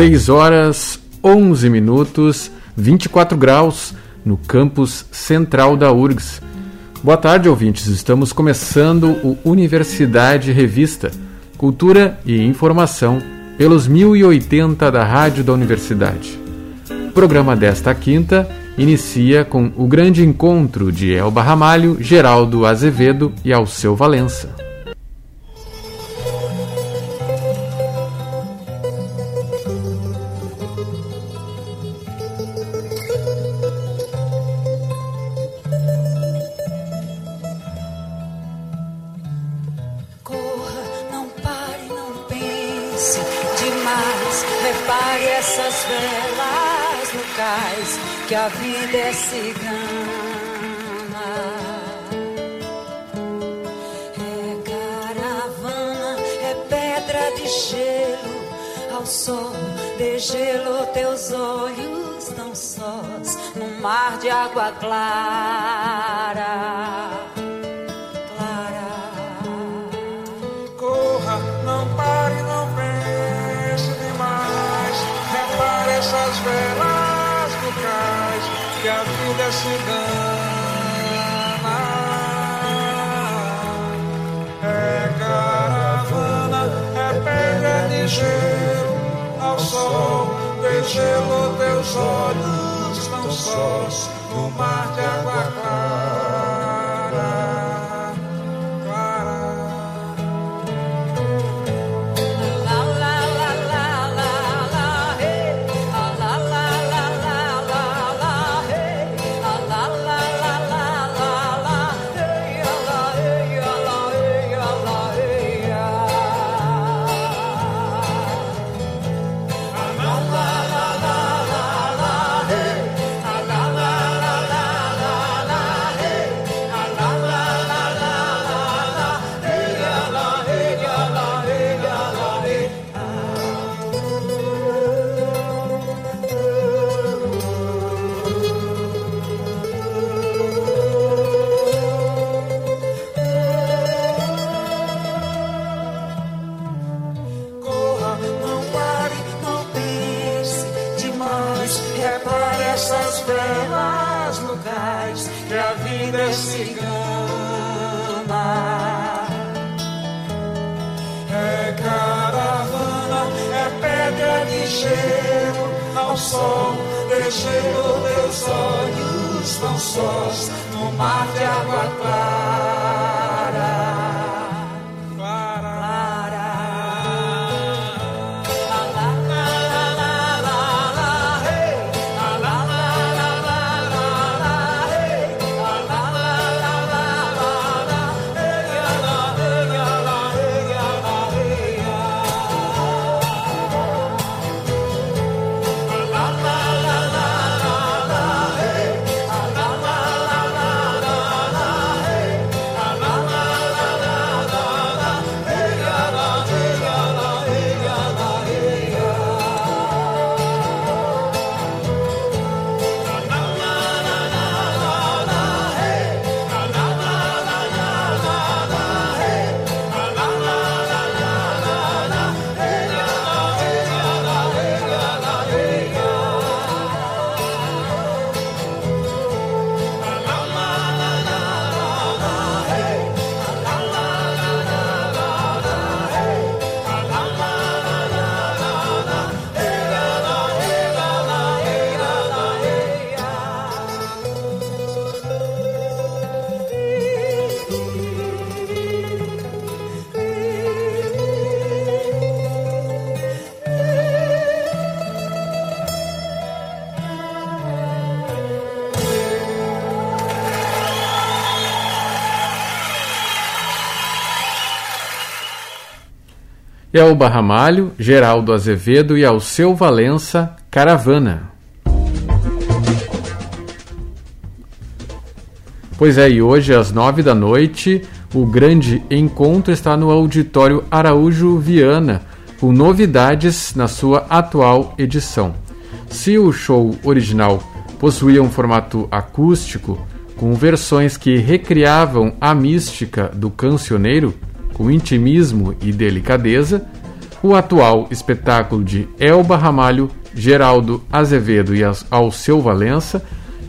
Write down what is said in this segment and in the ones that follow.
6 horas 11 minutos, 24 graus no campus central da URGS. Boa tarde, ouvintes. Estamos começando o Universidade Revista, Cultura e Informação pelos 1080 da Rádio da Universidade. O programa desta quinta inicia com o grande encontro de Elba Ramalho, Geraldo Azevedo e Alceu Valença. as velas bucais que a vida se cigana. É caravana, é pedra de gelo ao sol, desgelo teus olhos tão sós no mar de água clara. ao sol. Deixei os teus olhos tão sós no mar de água clara. Elba Ramalho, Geraldo Azevedo e Alceu Valença, Caravana. Pois é, e hoje às nove da noite, o grande encontro está no Auditório Araújo Viana, com novidades na sua atual edição. Se o show original possuía um formato acústico, com versões que recriavam a mística do cancioneiro, com intimismo e delicadeza, O atual espetáculo de Elba Ramalho, Geraldo Azevedo e Alceu Valença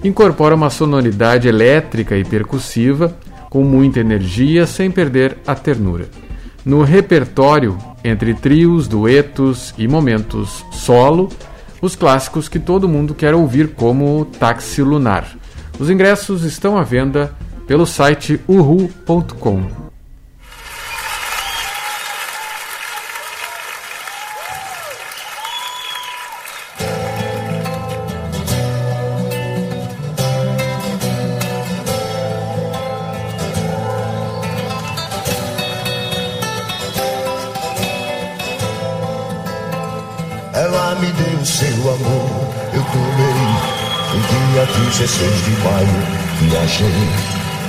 incorpora uma sonoridade elétrica e percussiva com muita energia sem perder a ternura. No repertório, entre trios, duetos e momentos solo, os clássicos que todo mundo quer ouvir, como Táxi Lunar. Os ingressos estão à venda pelo site uhu.com. Desde de maio viajei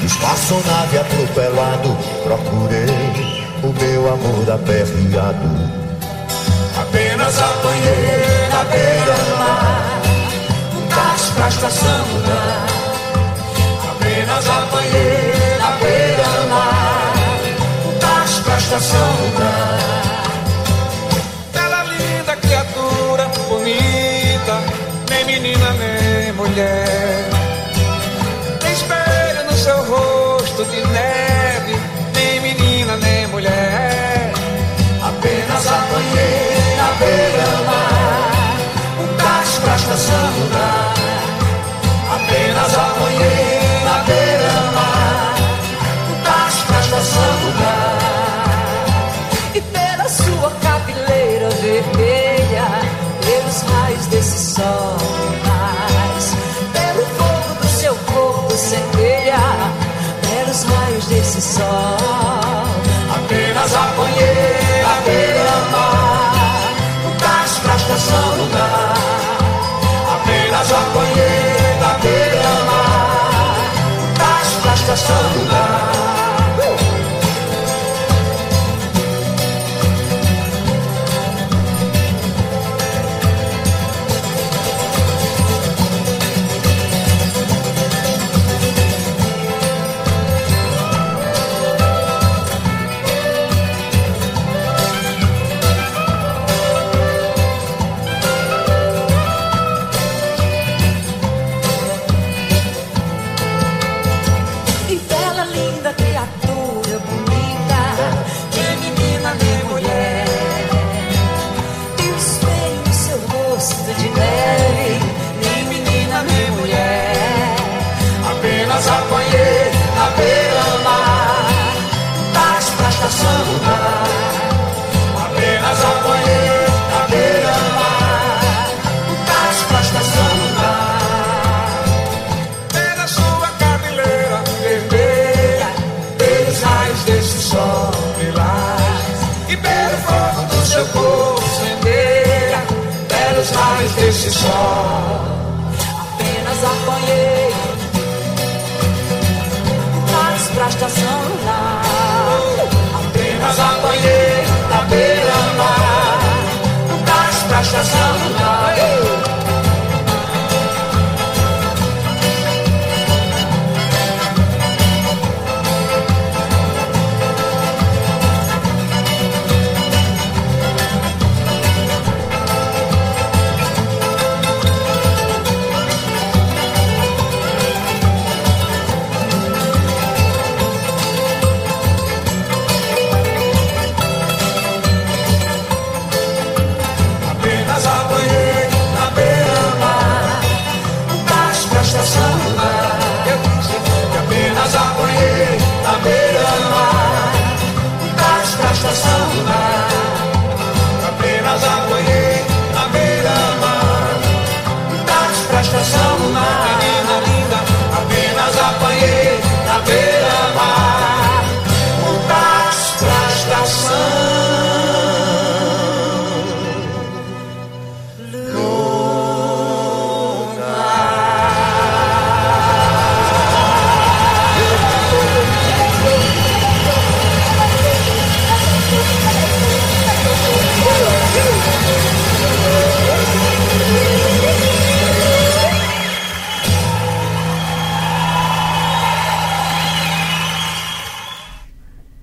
Espaçonave atropelado Procurei o meu amor aperreado. Apenas apanhei na beira do mar Um táxi pra estação mudar Apenas apanhei na beira do mar Um táxi pra estação mudar sol. Apenas apanhei a beira-mar, um táxi pra lugar. Apenas apanhei a beira-mar, um táxi pra lugar.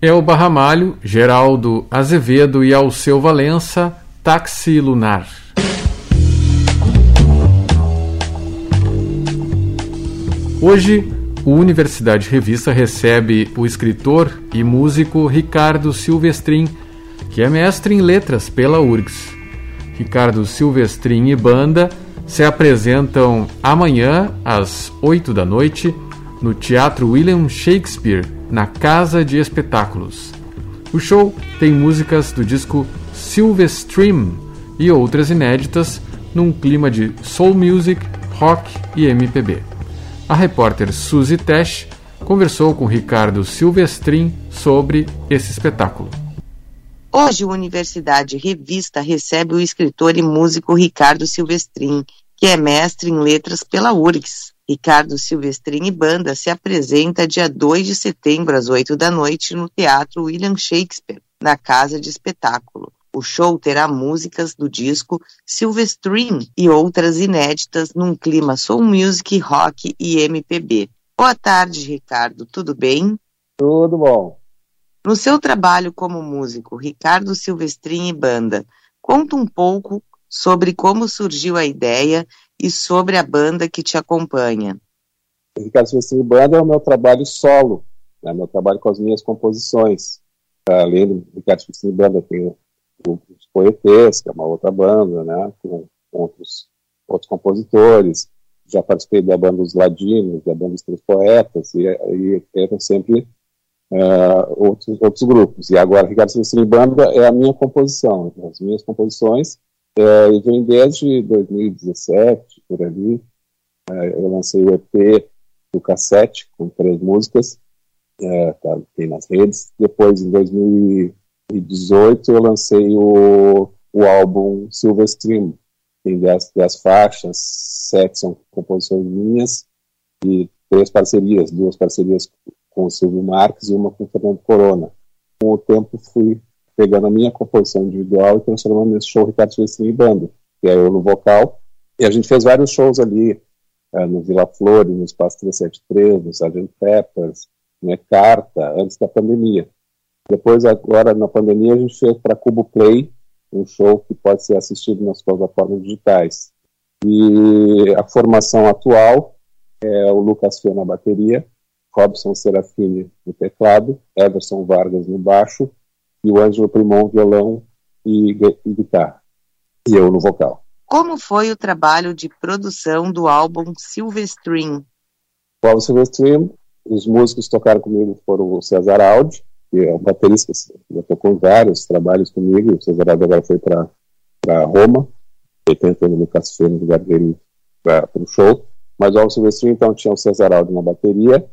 Elba Ramalho, Geraldo Azevedo e Alceu Valença, Táxi Lunar. Hoje, o Universidade Revista recebe o escritor e músico Ricardo Silvestrin, que é mestre em letras pela URGS. Ricardo Silvestrin e banda se apresentam amanhã às 8 da noite no Teatro William Shakespeare, na Casa de Espetáculos. O show tem músicas do disco Silvestream e outras inéditas num clima de soul music, rock e MPB. A repórter Suzy Tesh conversou com Ricardo Silvestrin sobre esse espetáculo. Hoje, a Universidade Revista recebe o escritor e músico Ricardo Silvestrin, que é mestre em letras pela URGS. Ricardo Silvestrin e Banda se apresenta dia 2 de setembro, às 8 da noite, no Teatro William Shakespeare, na Casa de Espetáculo. O show terá músicas do disco Silvestrin e outras inéditas num clima soul music, rock e MPB. Boa tarde, Ricardo. Tudo bem? Tudo bom. No seu trabalho como músico, Ricardo Silvestrin e Banda, conta um pouco sobre como surgiu a ideia e sobre a banda que te acompanha. Ricardo Silvestrin e Banda é o meu trabalho solo, né, meu trabalho com as minhas composições. Além do Ricardo Silvestrin e Banda, tem os Poetês, que é uma outra banda, né, com outros, outros compositores. Já participei da banda Os Ladinos, da banda Os Três Poetas, e, e eram sempre uh, outros, outros grupos. E agora, Ricardo Silvestre Banda é a minha composição, as minhas composições. Uh, e vem desde 2017, por ali. Uh, eu lancei o EP do cassete, com três músicas, uh, tá, tem nas redes. Depois, em 2018, eu lancei o, o álbum Silverstream. Tem dez, dez faixas, sete são composições minhas, e três parcerias, duas parcerias com o Silvio Marques e uma com o Fernando Corona. Com o tempo fui pegando a minha composição individual e transformando nesse show Ricardo Silvestrini Banda, que é eu no vocal. E a gente fez vários shows ali, uh, no Vila Flores, no Espaço 373, no Sgt. Peppers, né, Carta, antes da pandemia. Depois, agora na pandemia, a gente fez para Cubo Play, um show que pode ser assistido nas plataformas digitais. E a formação atual é o Lucas Fio na bateria, Robson Serafini no teclado, Everson Vargas no baixo e o Ângelo Primon violão e, e guitarra. E eu no vocal. Como foi o trabalho de produção do álbum Silverstream? O álbum Silverstream, os músicos que tocaram comigo foram o César Aldi, que é um baterista que já tocou vários trabalhos comigo. O César Aldi agora foi para Roma, ele está entrando no Lucas no lugar dele para o show. Mas o álbum Silverstream, então, tinha o César Aldi na bateria,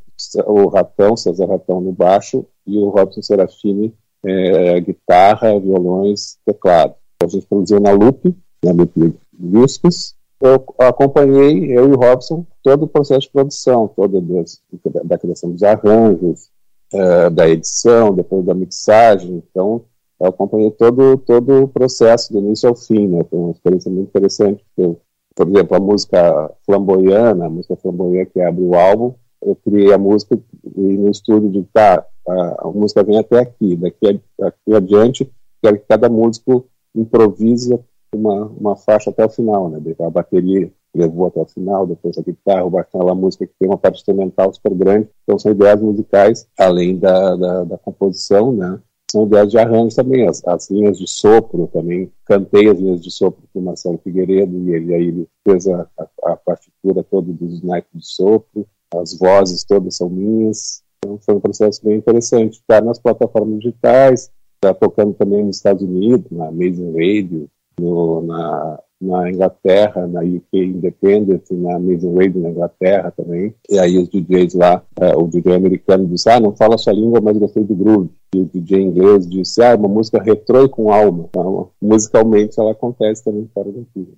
o Ratão, César Ratão no baixo e o Robson Serafini é, guitarra, violões, teclado. A gente produziu na Loop, na Loop Discos. Eu acompanhei, eu e o Robson, todo o processo de produção, toda das, da criação dos arranjos, é, da edição, depois da mixagem. Então, eu acompanhei todo, todo o processo, do início ao fim, né? Foi uma experiência muito interessante. Eu, por exemplo, a música flamboyana, a música flamboyana que abre o álbum, eu criei a música e no estúdio de tá, a, a música vem até aqui, daqui, aqui adiante, quero que cada músico improvise uma, uma faixa até o final, né? A bateria levou até o final, depois a guitarra, o aquela música que tem uma parte instrumental super grande. Então são ideias musicais, além da, da, da composição, né? São ideias de arranjo também, as, as, linhas de sopro também. Cantei as linhas de sopro com o Marcelo Figueiredo e ele aí ele fez a, a, a partitura toda dos naipes de sopro as vozes todas são minhas. Então foi um processo bem interessante. Estar nas plataformas digitais, estar tocando também nos Estados Unidos, na Amazing Radio, no, na, na Inglaterra, na UK Independent, na Amazing Radio na Inglaterra também. E aí os DJs lá, uh, o DJ americano disse, ah, não fala sua língua, mas gostei do groove. E o DJ inglês disse, ah, uma música retrô e com alma. Então, musicalmente ela acontece também fora daqui.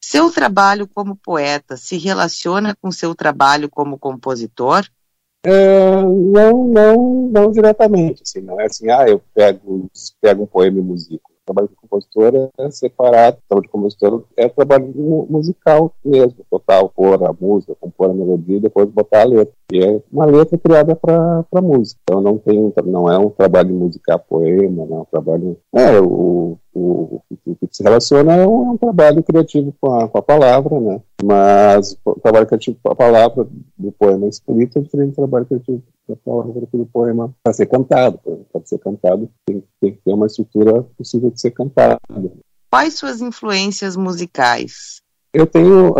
Seu trabalho como poeta se relaciona com seu trabalho como compositor? Não, não, não diretamente. Assim, não é assim, ah, eu pego, pego um poema e musico. trabalho de compositor é separado, trabalho de compositor é trabalho musical mesmo, total, pôr a música, compor a melodia e depois botar a letra. E é uma letra criada para música. Então não tem, não é um trabalho de musicar poema, não é um trabalho. É, o, o, o, que se relaciona é um, é um trabalho criativo com a, com a, palavra, né? Mas o trabalho criativo com a palavra do poema escrito é diferente do trabalho criativo com a palavra do poema para ser cantado. Para ser cantado tem, tem que ter uma estrutura possível de ser cantada. Quais suas influências musicais? Eu tenho, uh,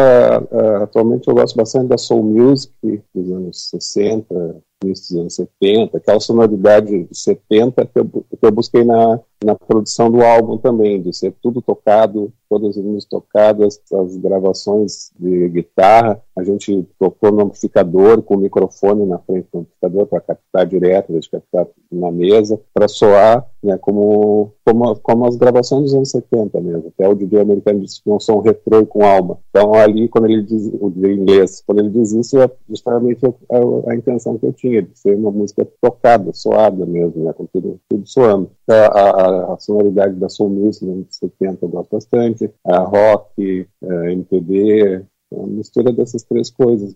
uh, atualmente eu gosto bastante da soul music dos anos 60, início dos anos 70, aquela sonoridade de 70 que eu, que eu busquei na, na produção do álbum também, de ser tudo tocado, todas as músicas tocadas, as gravações de guitarra, a gente tocou no amplificador, com o microfone na frente do amplificador para captar direto, de captar na mesa, para soar né, como, como, como as gravações dos anos 70 mesmo. Até o DJ americano disse que é um retrô e com alma. Então ali, quando ele diz, o DJ inglês, quando ele diz isso, é justamente a, a, a intenção que eu tinha, de ser uma música tocada, soada mesmo, né, com tudo, tudo soando. A, a, a, sonoridade da soul music nos anos 70 eu gosto bastante, a rock, a MPB, uma mistura dessas três coisas,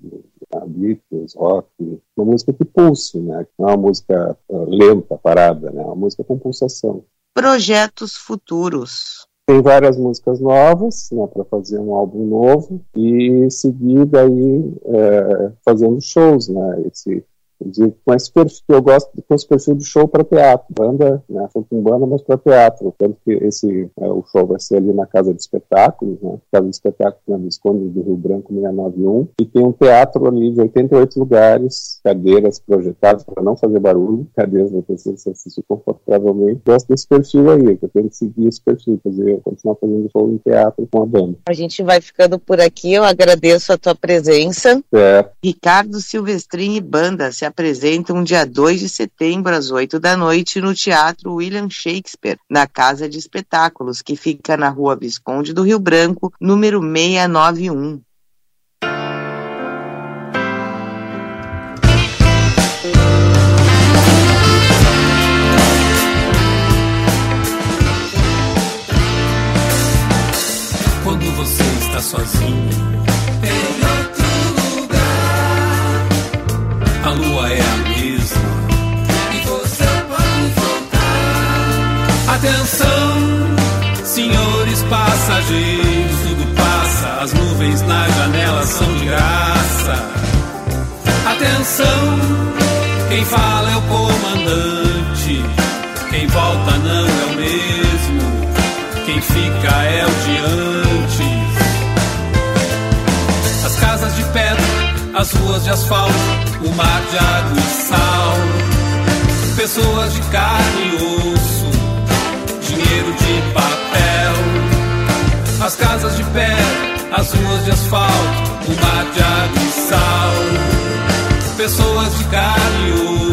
a Beatles, rock, uma música que pulse, né? Não é uma música uh, lenta, parada, né? É uma música com pulsação. Projetos futuros. Tem várias músicas novas, né, para fazer um álbum novo e seguir daí é, fazendo shows, né? Esse de, com esse perfil, eu gosto com esse perfil de show para teatro, banda, né, com banda, mas para teatro, tanto que esse, é, o show vai ser ali na Casa de Espetáculos, né, Casa de Espetáculos na Visconde do Rio Branco 691, e tem um teatro ali de 88 lugares, cadeiras projetadas para não fazer barulho, cadeiras para pessoas se assistir confortavelmente, gosto desse perfil aí, que eu tenho que seguir esse perfil, fazer, continuar fazendo show em teatro com a banda. A gente vai ficando por aqui, eu agradeço a tua presença. É. Ricardo Silvestrini Banda, se apresentam dia 2 de setembro, às 8 da noite, no Teatro William Shakespeare, na Casa de Espetáculos, que fica na Rua Visconde do Rio Branco, número 691. Quando você está sozinho Atenção, senhores passageiros, tudo passa, as nuvens na janela são de graça. Atenção, quem fala é o comandante, quem volta não é o mesmo. Quem fica é o de antes. As casas de pedra, as ruas de asfalto, o mar de água e sal. Pessoas de carne e osso, dinheiro de papel. As casas de pedra, as ruas de asfalto, o mar de água e sal. Pessoas de carne e osso,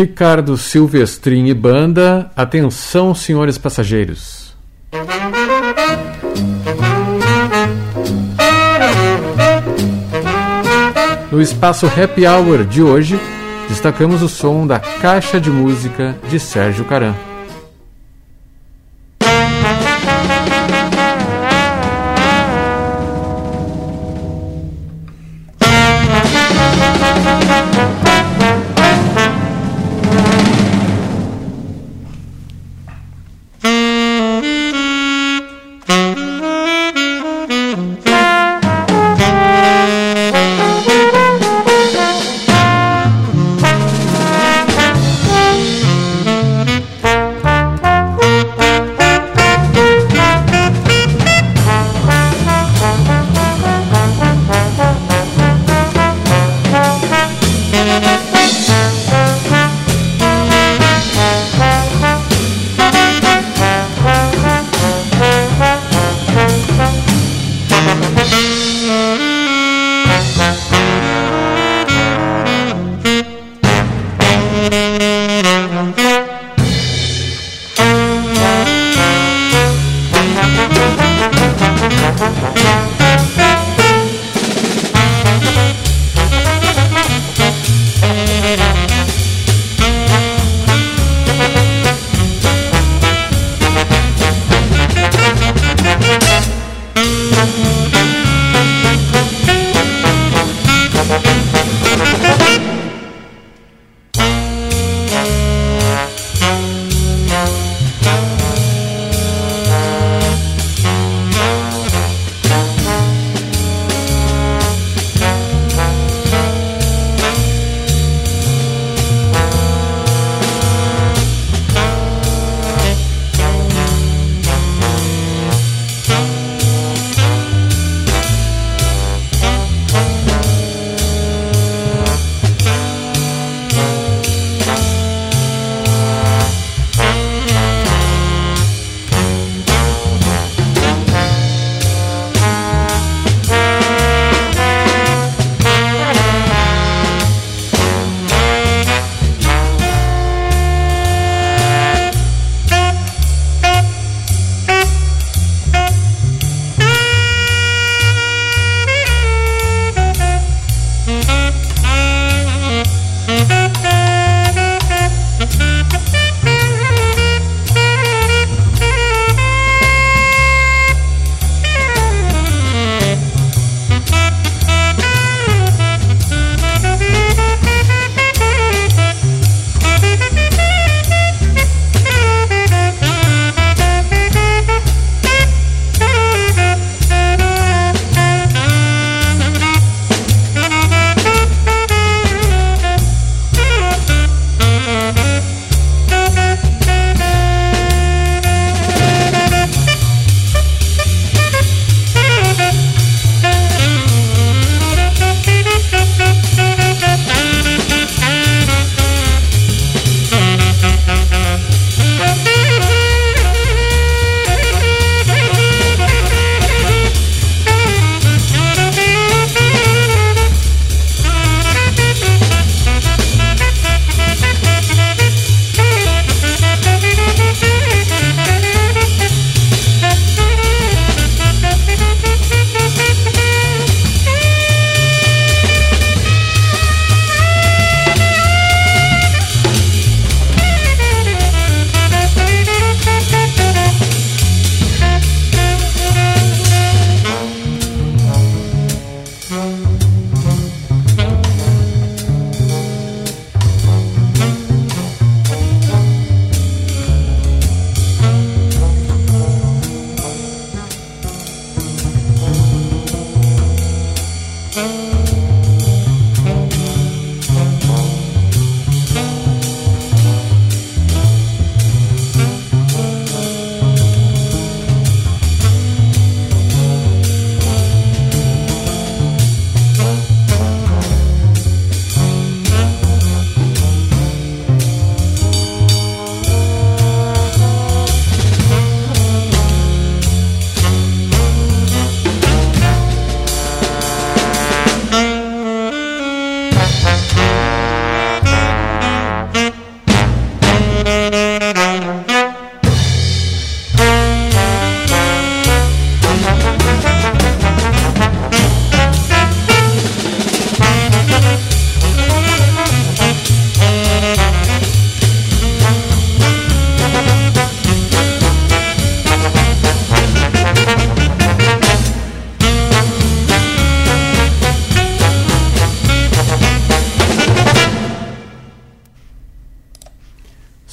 Ricardo Silvestrin e banda, atenção, senhores passageiros. No espaço Happy Hour de hoje, destacamos o som da Caixa de Música de Sérgio Caran.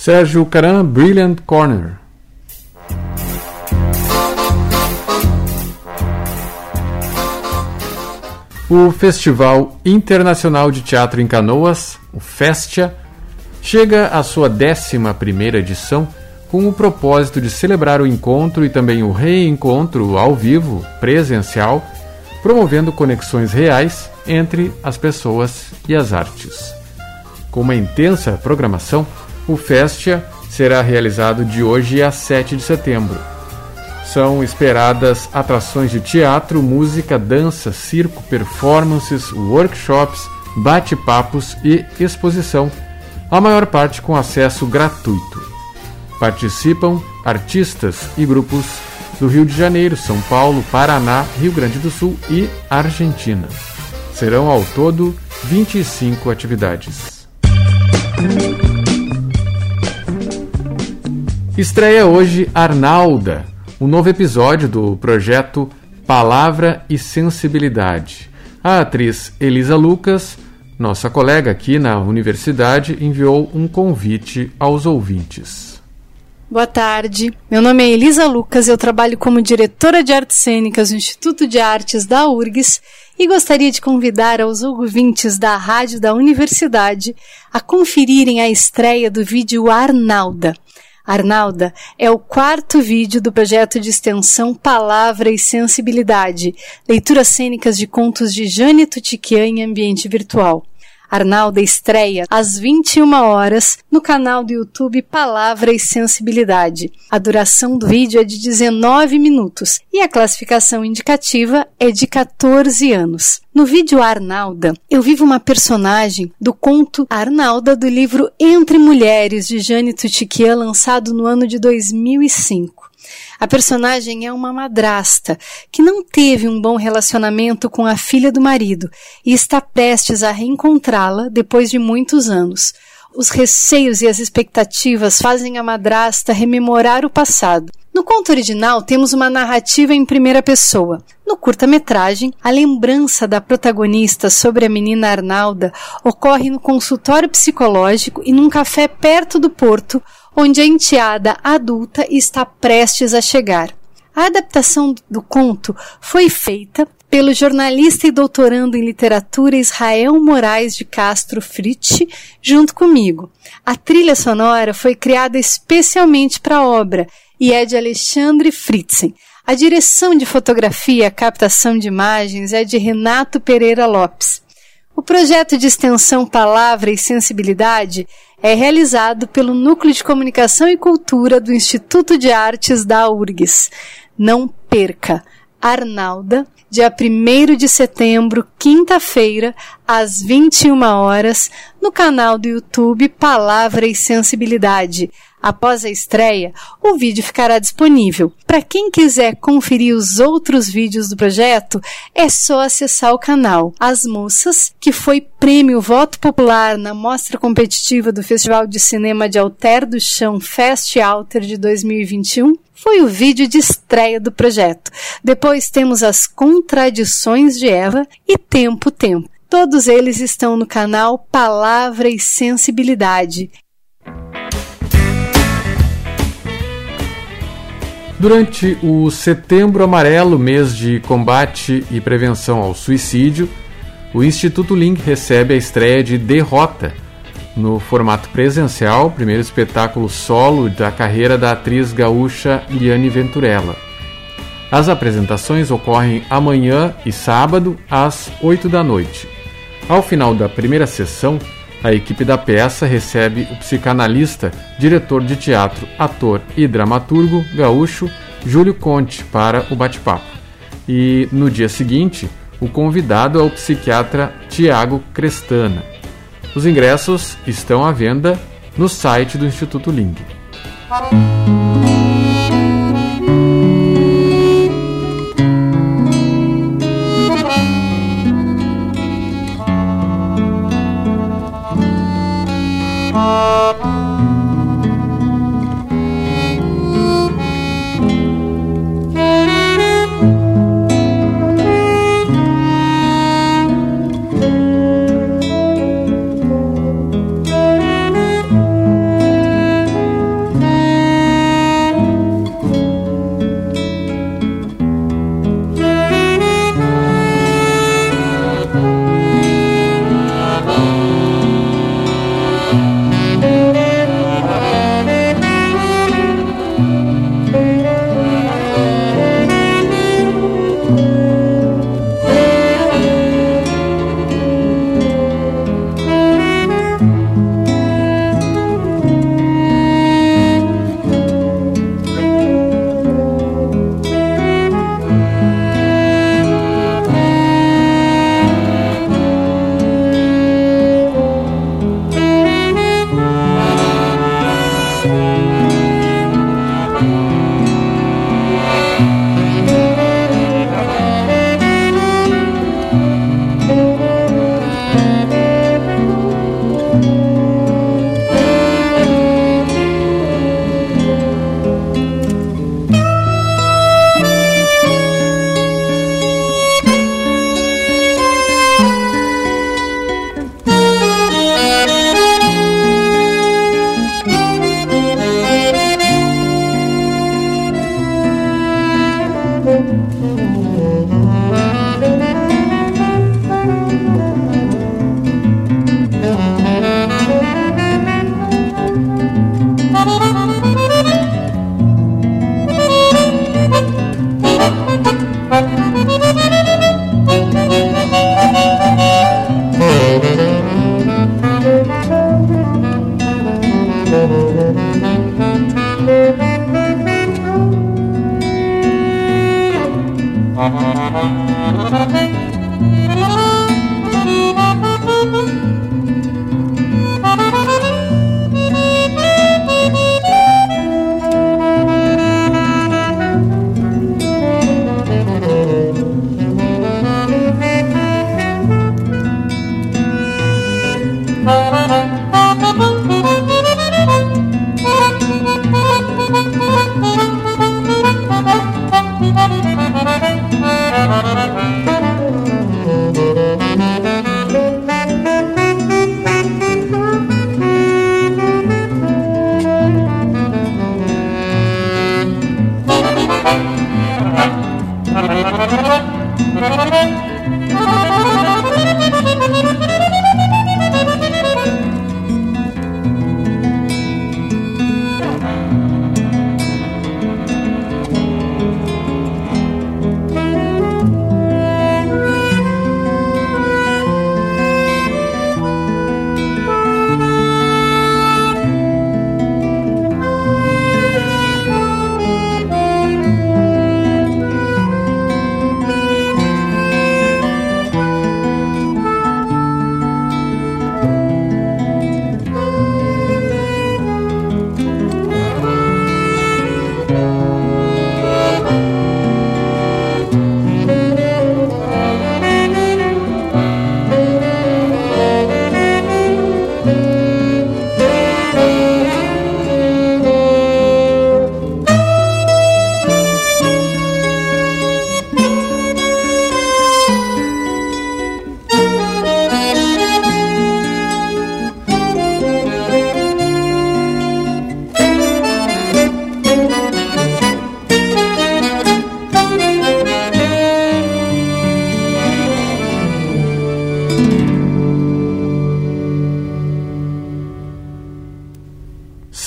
Sérgio Caran, Brilliant Corner. O Festival Internacional de Teatro em Canoas, o FESTIA, chega à sua 11ª edição com o propósito de celebrar o encontro e também o reencontro ao vivo, presencial, promovendo conexões reais entre as pessoas e as artes. Com uma intensa programação, o FESTIA será realizado de hoje a 7 de setembro são esperadas atrações de teatro, música, dança, circo, performances, workshops, bate-papos e exposição, a maior parte com acesso gratuito. Participam artistas e grupos do Rio de Janeiro, São Paulo, Paraná, Rio Grande do Sul e Argentina. Serão ao todo 25 atividades. Estreia hoje Arnalda, um novo episódio do projeto Palavra e Sensibilidade. A atriz Elisa Lucas, nossa colega aqui na universidade, enviou um convite aos ouvintes. Boa tarde, meu nome é Elisa Lucas, eu trabalho como diretora de artes cênicas no Instituto de Artes da URGS e gostaria de convidar aos ouvintes da rádio da universidade a conferirem a estreia do vídeo Arnalda, Arnalda é o quarto vídeo do projeto de extensão Palavra e Sensibilidade, leituras cênicas de contos de Jane Tutiquian em ambiente virtual. Arnalda estreia às 21 horas no canal do YouTube Palavra e Sensibilidade. A duração do vídeo é de 19 minutos e a classificação indicativa é de 14 anos. No vídeo Arnalda, eu vivo uma personagem do conto Arnalda do livro Entre Mulheres de Jane Tutiquian, lançado no ano de 2005. A personagem é uma madrasta que não teve um bom relacionamento com a filha do marido e está prestes a reencontrá-la depois de muitos anos. Os receios e as expectativas fazem a madrasta rememorar o passado. No conto original, temos uma narrativa em primeira pessoa. No curta-metragem, a lembrança da protagonista sobre a menina Arnalda ocorre no consultório psicológico e num café perto do porto, onde a enteada adulta está prestes a chegar. A adaptação do conto foi feita pelo jornalista e doutorando em literatura Israel Moraes de Castro Fritz, junto comigo. A trilha sonora foi criada especialmente para a obra e é de Alexandre Fritzen. A direção de fotografia e a captação de imagens é de Renato Pereira Lopes. O projeto de extensão Palavra e Sensibilidade é realizado pelo Núcleo de Comunicação e Cultura do Instituto de Artes da URGS. Não perca! Arnalda, dia 1 de setembro, quinta-feira, às 21 horas, no canal do YouTube Palavra e Sensibilidade. Após a estreia, o vídeo ficará disponível. Para quem quiser conferir os outros vídeos do projeto, é só acessar o canal. As Moças, que foi prêmio Voto Popular na mostra competitiva do Festival de Cinema de Alter do Chão Fest Alter de 2021, foi o vídeo de estreia do projeto. Depois temos as Contradições de Eva e Tempo Tempo. Todos eles estão no canal Palavra e Sensibilidade. Durante o Setembro Amarelo, mês de combate e prevenção ao suicídio, o Instituto Link recebe a estreia de Derrota, no formato presencial, primeiro espetáculo solo da carreira da atriz gaúcha Liane Venturella. As apresentações ocorrem amanhã e sábado, às 8 da noite. Ao final da primeira sessão, a equipe da peça recebe o psicanalista, diretor de teatro, ator e dramaturgo gaúcho Júlio Conte para o bate-papo. E no dia seguinte, o convidado é o psiquiatra Tiago Crestana. Os ingressos estão à venda no site do Instituto Ling.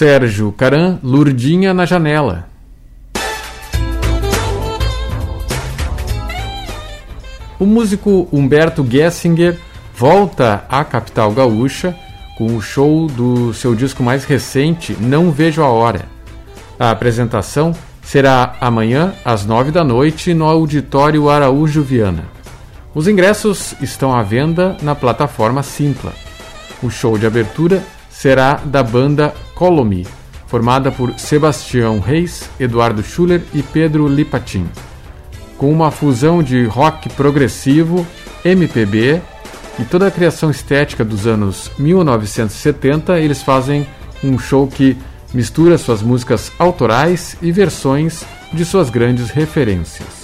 Sérgio Caran, Lurdinha na Janela. O músico Humberto Gessinger volta à capital gaúcha com o show do seu disco mais recente, Não Vejo a Hora. A apresentação será amanhã às nove da noite no Auditório Araújo Viana. Os ingressos estão à venda na plataforma Simpla. O show de abertura será da banda Colomi, formada por Sebastião Reis, Eduardo Schuller e Pedro Lipatin. Com uma fusão de rock progressivo, MPB e toda a criação estética dos anos 1970, eles fazem um show que mistura suas músicas autorais e versões de suas grandes referências.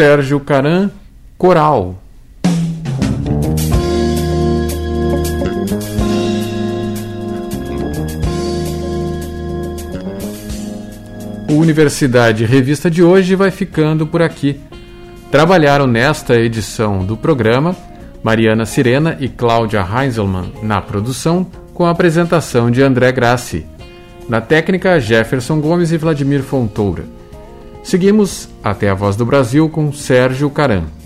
Sérgio Caran, Coral. O Universidade Revista de hoje vai ficando por aqui. Trabalharam nesta edição do programa Mariana Sirena e Cláudia Heinzelmann na produção, com a apresentação de André Grassi. Na técnica, Jefferson Gomes e Vladimir Fontoura. Seguimos até a Voz do Brasil com Sérgio Caram.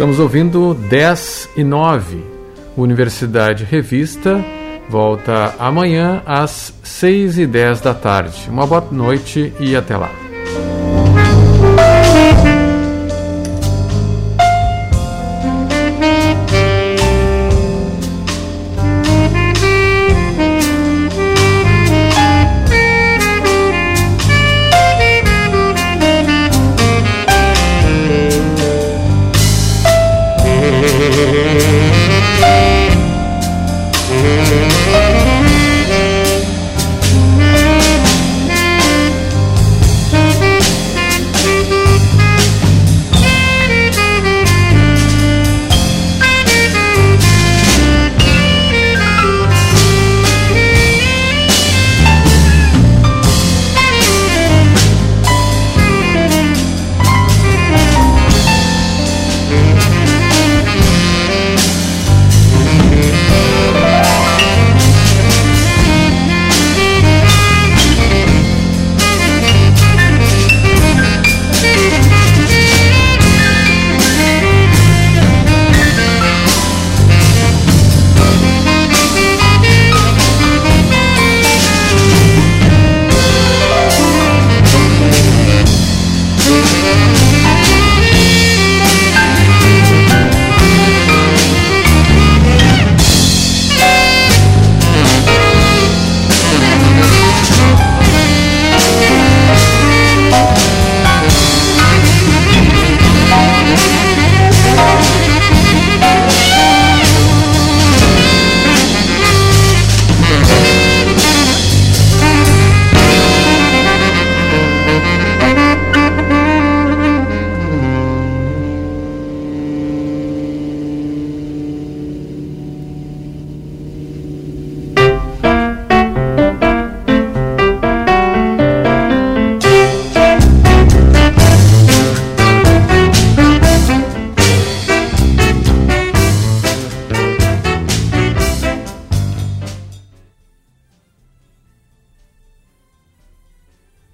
Estamos ouvindo 10 e 9. Universidade Revista volta amanhã às 6 e 10 da tarde. Uma boa noite e até lá.